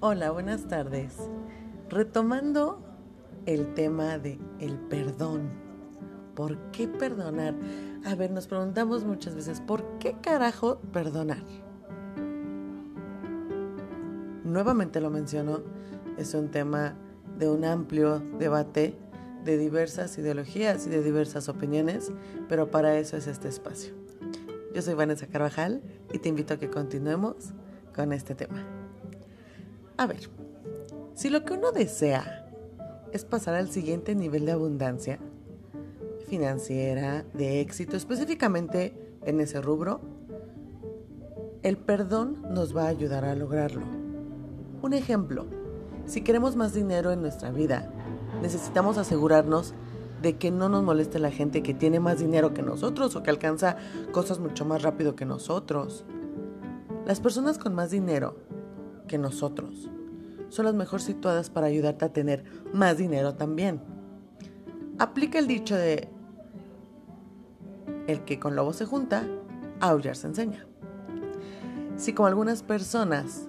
Hola, buenas tardes. Retomando el tema de el perdón. ¿Por qué perdonar? A ver, nos preguntamos muchas veces, ¿por qué carajo perdonar? Nuevamente lo menciono, es un tema de un amplio debate de diversas ideologías y de diversas opiniones, pero para eso es este espacio. Yo soy Vanessa Carvajal y te invito a que continuemos con este tema. A ver, si lo que uno desea es pasar al siguiente nivel de abundancia financiera, de éxito, específicamente en ese rubro, el perdón nos va a ayudar a lograrlo. Un ejemplo, si queremos más dinero en nuestra vida, necesitamos asegurarnos de que no nos moleste la gente que tiene más dinero que nosotros o que alcanza cosas mucho más rápido que nosotros. Las personas con más dinero que nosotros son las mejor situadas para ayudarte a tener más dinero también. Aplica el dicho de el que con lobo se junta, aullar se enseña. Si como algunas personas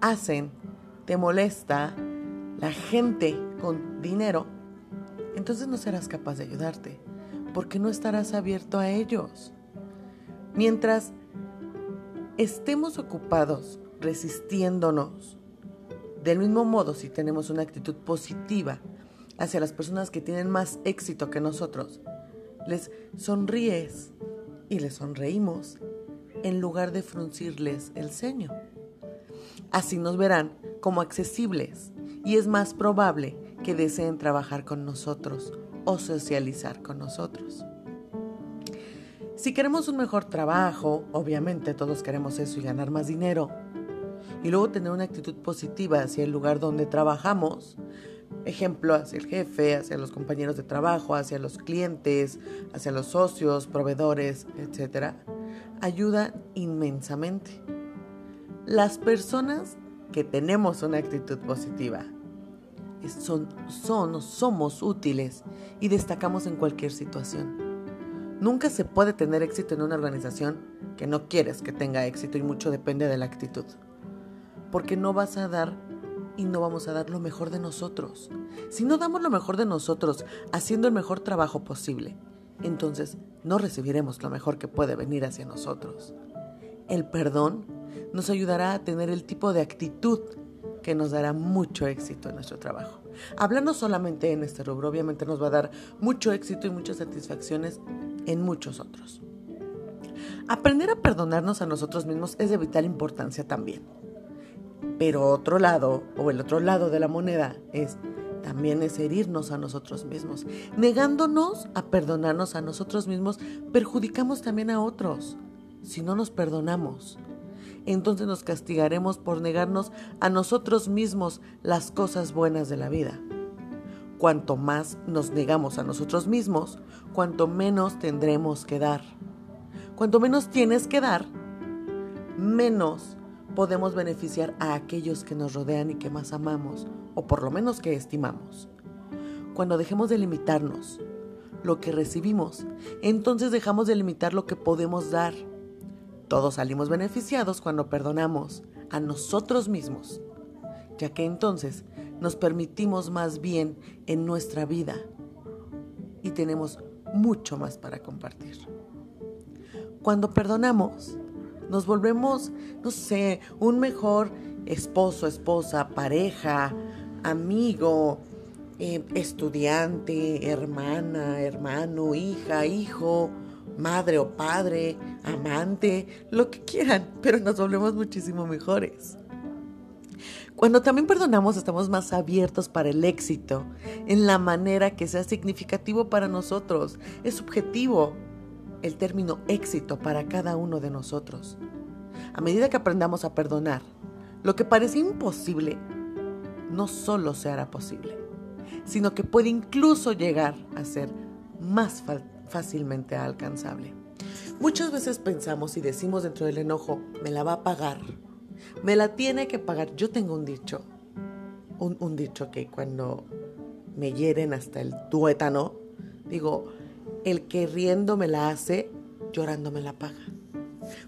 hacen, te molesta la gente con dinero, entonces no serás capaz de ayudarte, porque no estarás abierto a ellos. Mientras estemos ocupados resistiéndonos del mismo modo, si tenemos una actitud positiva hacia las personas que tienen más éxito que nosotros, les sonríes y les sonreímos en lugar de fruncirles el ceño. Así nos verán como accesibles y es más probable que deseen trabajar con nosotros o socializar con nosotros. Si queremos un mejor trabajo, obviamente todos queremos eso y ganar más dinero, y luego tener una actitud positiva hacia el lugar donde trabajamos. Ejemplo, hacia el jefe, hacia los compañeros de trabajo, hacia los clientes, hacia los socios, proveedores, etc. Ayuda inmensamente. Las personas que tenemos una actitud positiva son, son, somos útiles y destacamos en cualquier situación. Nunca se puede tener éxito en una organización que no quieres que tenga éxito y mucho depende de la actitud porque no vas a dar y no vamos a dar lo mejor de nosotros. Si no damos lo mejor de nosotros haciendo el mejor trabajo posible, entonces no recibiremos lo mejor que puede venir hacia nosotros. El perdón nos ayudará a tener el tipo de actitud que nos dará mucho éxito en nuestro trabajo. Hablando solamente en este rubro, obviamente nos va a dar mucho éxito y muchas satisfacciones en muchos otros. Aprender a perdonarnos a nosotros mismos es de vital importancia también. Pero otro lado, o el otro lado de la moneda, es también es herirnos a nosotros mismos. Negándonos a perdonarnos a nosotros mismos, perjudicamos también a otros. Si no nos perdonamos, entonces nos castigaremos por negarnos a nosotros mismos las cosas buenas de la vida. Cuanto más nos negamos a nosotros mismos, cuanto menos tendremos que dar. Cuanto menos tienes que dar, menos podemos beneficiar a aquellos que nos rodean y que más amamos, o por lo menos que estimamos. Cuando dejemos de limitarnos lo que recibimos, entonces dejamos de limitar lo que podemos dar. Todos salimos beneficiados cuando perdonamos a nosotros mismos, ya que entonces nos permitimos más bien en nuestra vida y tenemos mucho más para compartir. Cuando perdonamos, nos volvemos, no sé, un mejor esposo, esposa, pareja, amigo, eh, estudiante, hermana, hermano, hija, hijo, madre o padre, amante, lo que quieran, pero nos volvemos muchísimo mejores. Cuando también perdonamos estamos más abiertos para el éxito, en la manera que sea significativo para nosotros, es subjetivo, el término éxito para cada uno de nosotros. A medida que aprendamos a perdonar, lo que parece imposible no solo se hará posible, sino que puede incluso llegar a ser más fácilmente alcanzable. Muchas veces pensamos y decimos dentro del enojo, me la va a pagar, me la tiene que pagar. Yo tengo un dicho, un, un dicho que cuando me hieren hasta el tuétano, digo, el que riendo me la hace, llorando me la paga.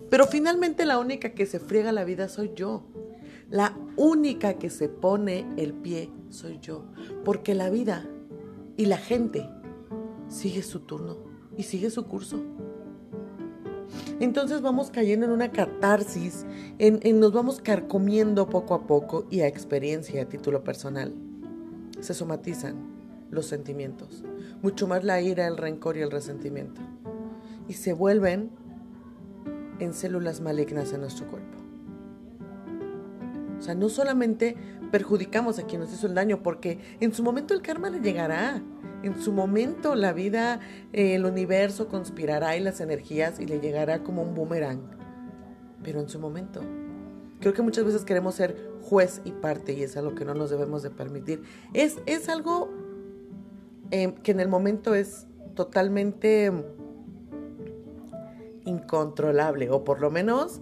Pero finalmente la única que se friega la vida soy yo. La única que se pone el pie soy yo, porque la vida y la gente sigue su turno y sigue su curso. Entonces vamos cayendo en una catarsis, en, nos vamos carcomiendo poco a poco y a experiencia a título personal. Se somatizan los sentimientos, mucho más la ira, el rencor y el resentimiento. Y se vuelven en células malignas en nuestro cuerpo. O sea, no solamente perjudicamos a quien nos hizo el daño, porque en su momento el karma le llegará. En su momento la vida, eh, el universo conspirará y las energías y le llegará como un boomerang. Pero en su momento. Creo que muchas veces queremos ser juez y parte y es algo que no nos debemos de permitir. Es, es algo eh, que en el momento es totalmente incontrolable o por lo menos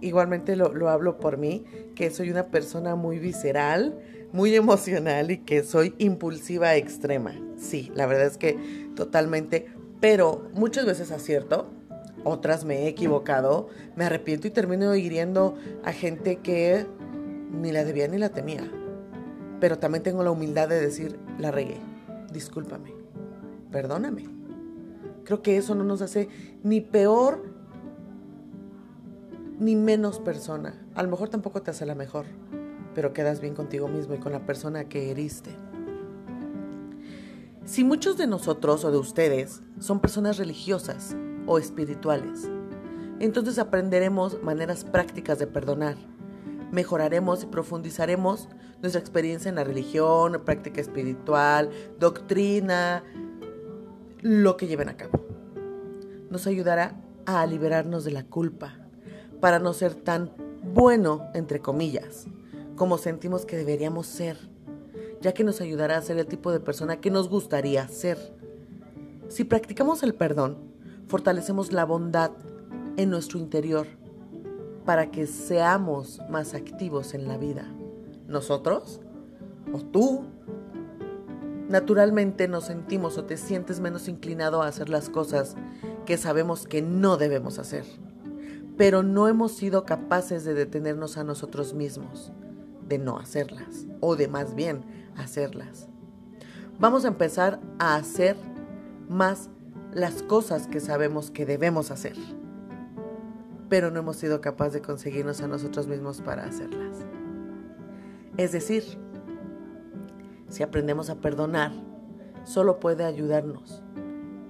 igualmente lo, lo hablo por mí, que soy una persona muy visceral, muy emocional y que soy impulsiva extrema. Sí, la verdad es que totalmente, pero muchas veces acierto, otras me he equivocado, me arrepiento y termino hiriendo a gente que ni la debía ni la temía. Pero también tengo la humildad de decir, la regué, discúlpame, perdóname. Creo que eso no nos hace ni peor ni menos persona. A lo mejor tampoco te hace la mejor pero quedas bien contigo mismo y con la persona que heriste. Si muchos de nosotros o de ustedes son personas religiosas o espirituales, entonces aprenderemos maneras prácticas de perdonar. Mejoraremos y profundizaremos nuestra experiencia en la religión, práctica espiritual, doctrina, lo que lleven a cabo. Nos ayudará a liberarnos de la culpa, para no ser tan bueno, entre comillas, como sentimos que deberíamos ser, ya que nos ayudará a ser el tipo de persona que nos gustaría ser. Si practicamos el perdón, fortalecemos la bondad en nuestro interior para que seamos más activos en la vida. ¿Nosotros? ¿O tú? Naturalmente nos sentimos o te sientes menos inclinado a hacer las cosas que sabemos que no debemos hacer, pero no hemos sido capaces de detenernos a nosotros mismos de no hacerlas o de más bien hacerlas. Vamos a empezar a hacer más las cosas que sabemos que debemos hacer, pero no hemos sido capaces de conseguirnos a nosotros mismos para hacerlas. Es decir, si aprendemos a perdonar, solo puede ayudarnos,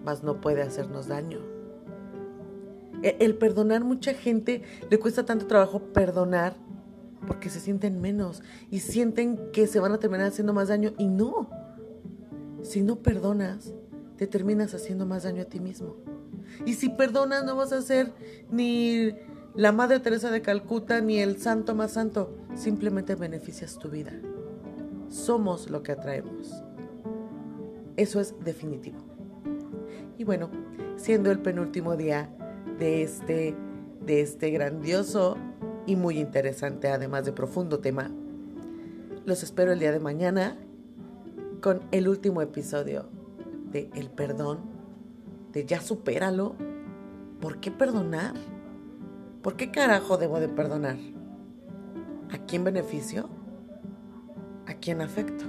mas no puede hacernos daño. E-, el perdonar, mucha gente le cuesta tanto trabajo perdonar porque se sienten menos y sienten que se van a terminar haciendo más daño y no. Si no perdonas, te terminas haciendo más daño a ti mismo. Y si perdonas, no vas a ser ni la Madre Teresa de Calcuta ni el santo más santo, simplemente beneficias tu vida. Somos lo que atraemos. Eso es definitivo. Y bueno, siendo el penúltimo día de este, de este grandioso y muy interesante, además de profundo tema. Los espero el día de mañana con el último episodio de El perdón, de ya supéralo. ¿Por qué perdonar? ¿Por qué carajo debo de perdonar? ¿A quién beneficio? ¿A quién afecto?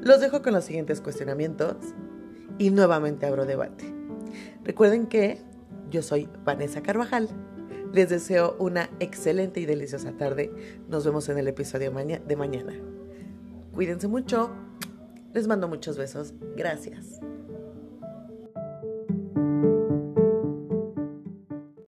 Los dejo con los siguientes cuestionamientos y nuevamente abro debate. Recuerden que yo soy Vanessa Carvajal les deseo una excelente y deliciosa tarde. Nos vemos en el episodio de mañana. Cuídense mucho. Les mando muchos besos. Gracias.